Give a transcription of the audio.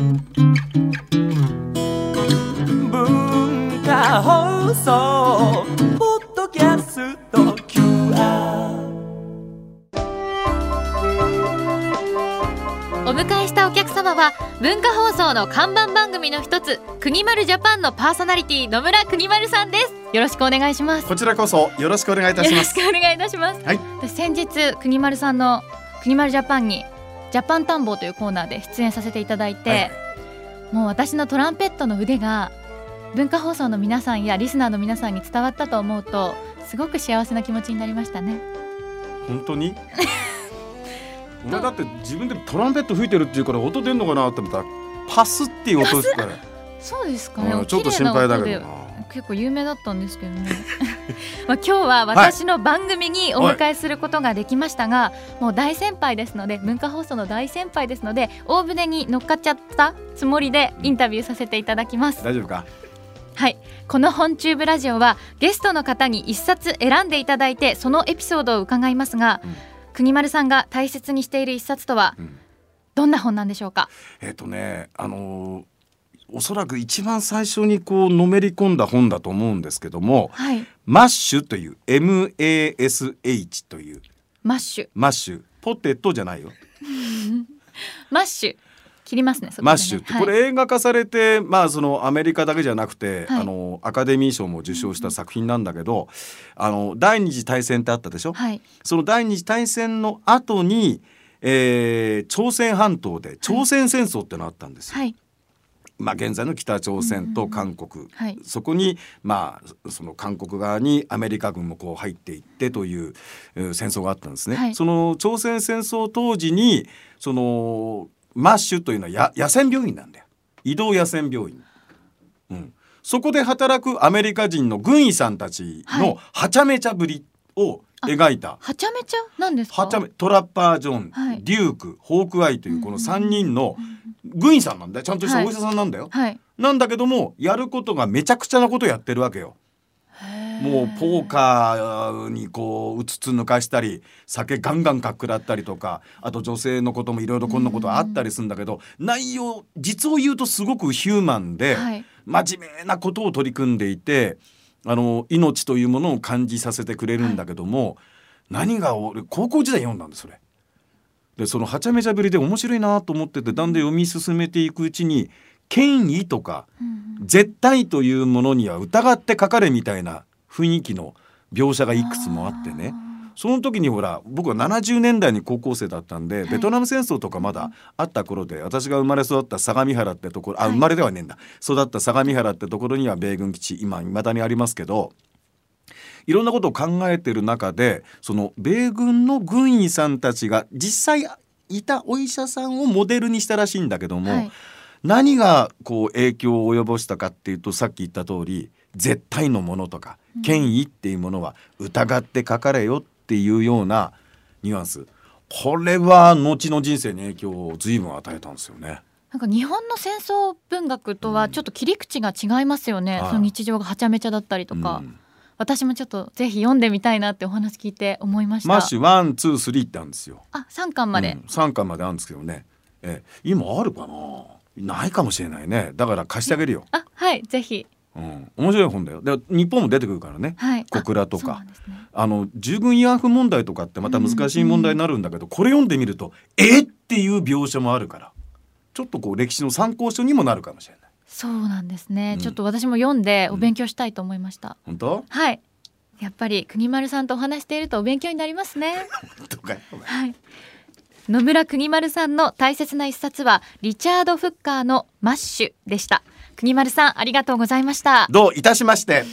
文化放送ポッドキャスト QR お迎えしたお客様は文化放送の看板番組の一つ国丸ジャパンのパーソナリティ野村国丸さんです。よろしくお願いします。こちらこそよろしくお願いいたしよろします。くお願いいたします、はい。私先日国丸さんの国丸ジャパンにジャパン探訪というコーナーで出演させていただいて、はい。もう私のトランペットの腕が文化放送の皆さんやリスナーの皆さんに伝わったと思うとすごく幸せな気持ちになりましたね。本当に？お前だって自分でトランペット吹いてるっていうから音出んのかなって思った。らパスっていう音ですから、そうですかね、うんちょっと心配だけどな。結構有名だったんですけどね。まあ今日は私の番組にお迎えすることができましたが、もう大先輩ですので文化放送の大先輩ですので大船に乗っかっちゃったつもりでインタビューさせていただきます。大丈夫か？はい。この本チューブラジオはゲストの方に一冊選んでいただいてそのエピソードを伺いますが、うん。国丸さんが大切にしている一冊とはうん。どんな本なんでしょうか？えっ、とねあのーおそらく一番最初にこうのめり込んだ本だと思うんですけども、はい。マッシュという MASH という。マッシュ。マッシュ。ポテトじゃないよ。マッシュ。切りますねね。マッシュって、はい。これ映画化されてまあそのアメリカだけじゃなくて、はい。あのアカデミー賞も受賞した作品なんだけど、あの第二次大戦ってあったでしょ、はい。その第二次大戦の後に、えー朝鮮半島で朝鮮戦争ってのあったんですよ。はいまあ、現在の北朝鮮と韓国、はい。そこに、まあ、その韓国側にアメリカ軍もこう入っていってというえー戦争があったんですね。はい。その朝鮮戦争当時にそのマッシュというのはや野戦病院なんだよ。移動野戦病院。うん、そこで働くアメリカ人の軍医さんたちはい。のはちゃめちゃぶりを描いた。はちゃめちゃ？なんですか？はちゃめトラッパー・ジョン、はい。デュークホークアイというこの3人の軍医さんなんだよちゃんとしたお医者さんなんだよ。はいなんだけどもやることがめちゃくちゃなことやってるわけよ。もうポーカーにこううつつ抜かしたり酒ガンガンかっくらったりとかあと女性のこともいろいろこんなことあったりするんだけど内容実を言うとすごくヒューマンではい真面目なことを取り組んでいてあの命というものを感じさせてくれるんだけども、何が俺高校時代読んだんですそれ。でそのはちゃめちゃぶりで面白いなと思っててだんだん読み進めていくうちに権威とか絶対というものには疑ってかかれみたいな雰囲気の描写がいくつもあってね。その時にほら僕は70年代に高校生だったんで、ベトナム戦争とかまだあった頃で私が生まれ育った相模原ってところあはい。生まれではねえんだ。育った相模原ってところには米軍基地今未だにありますけどいろんなことを考えてる中でその米軍の軍医さんたちが実際いたお医者さんをモデルにしたらしいんだけども、はい。何がこう影響を及ぼしたかっていうとさっき言った通り絶対のものとか権威っていうものは疑ってかかれよっていうようなニュアンス。これは後の人生に影響を随分与えたんですよね。なんか日本の戦争文学とはちょっと切り口が違いますよね、はい。その日常がはちゃめちゃだったりとか、うん私もちょっとぜひ読んでみたいなってお話聞いて思いました。マッシュ one two three ってあるんですよ。あ三巻まで、うん、3巻まであるんですけどね、え今あるかな？ないかもしれないね。だから貸してあげるよ、あはいぜひ。うん、面白い本だよ。で日本も出てくるからね。はい。小倉とか。んですね。あの従軍慰安婦問題とかってまた難しい問題になるんだけど、これ読んでみるとえ？っていう描写もあるから。ちょっとこう歴史の参考書にもなるかもしれないそうなんですね、うん。ちょっと私も読んでお勉強したいと思いました、本当？はい。やっぱり国丸さんとお話しているとお勉強になりますね。はい。野村国丸さんの大切な一冊はリチャード・フッカーのマッシュでした。国丸さんありがとうございました。どういたしまして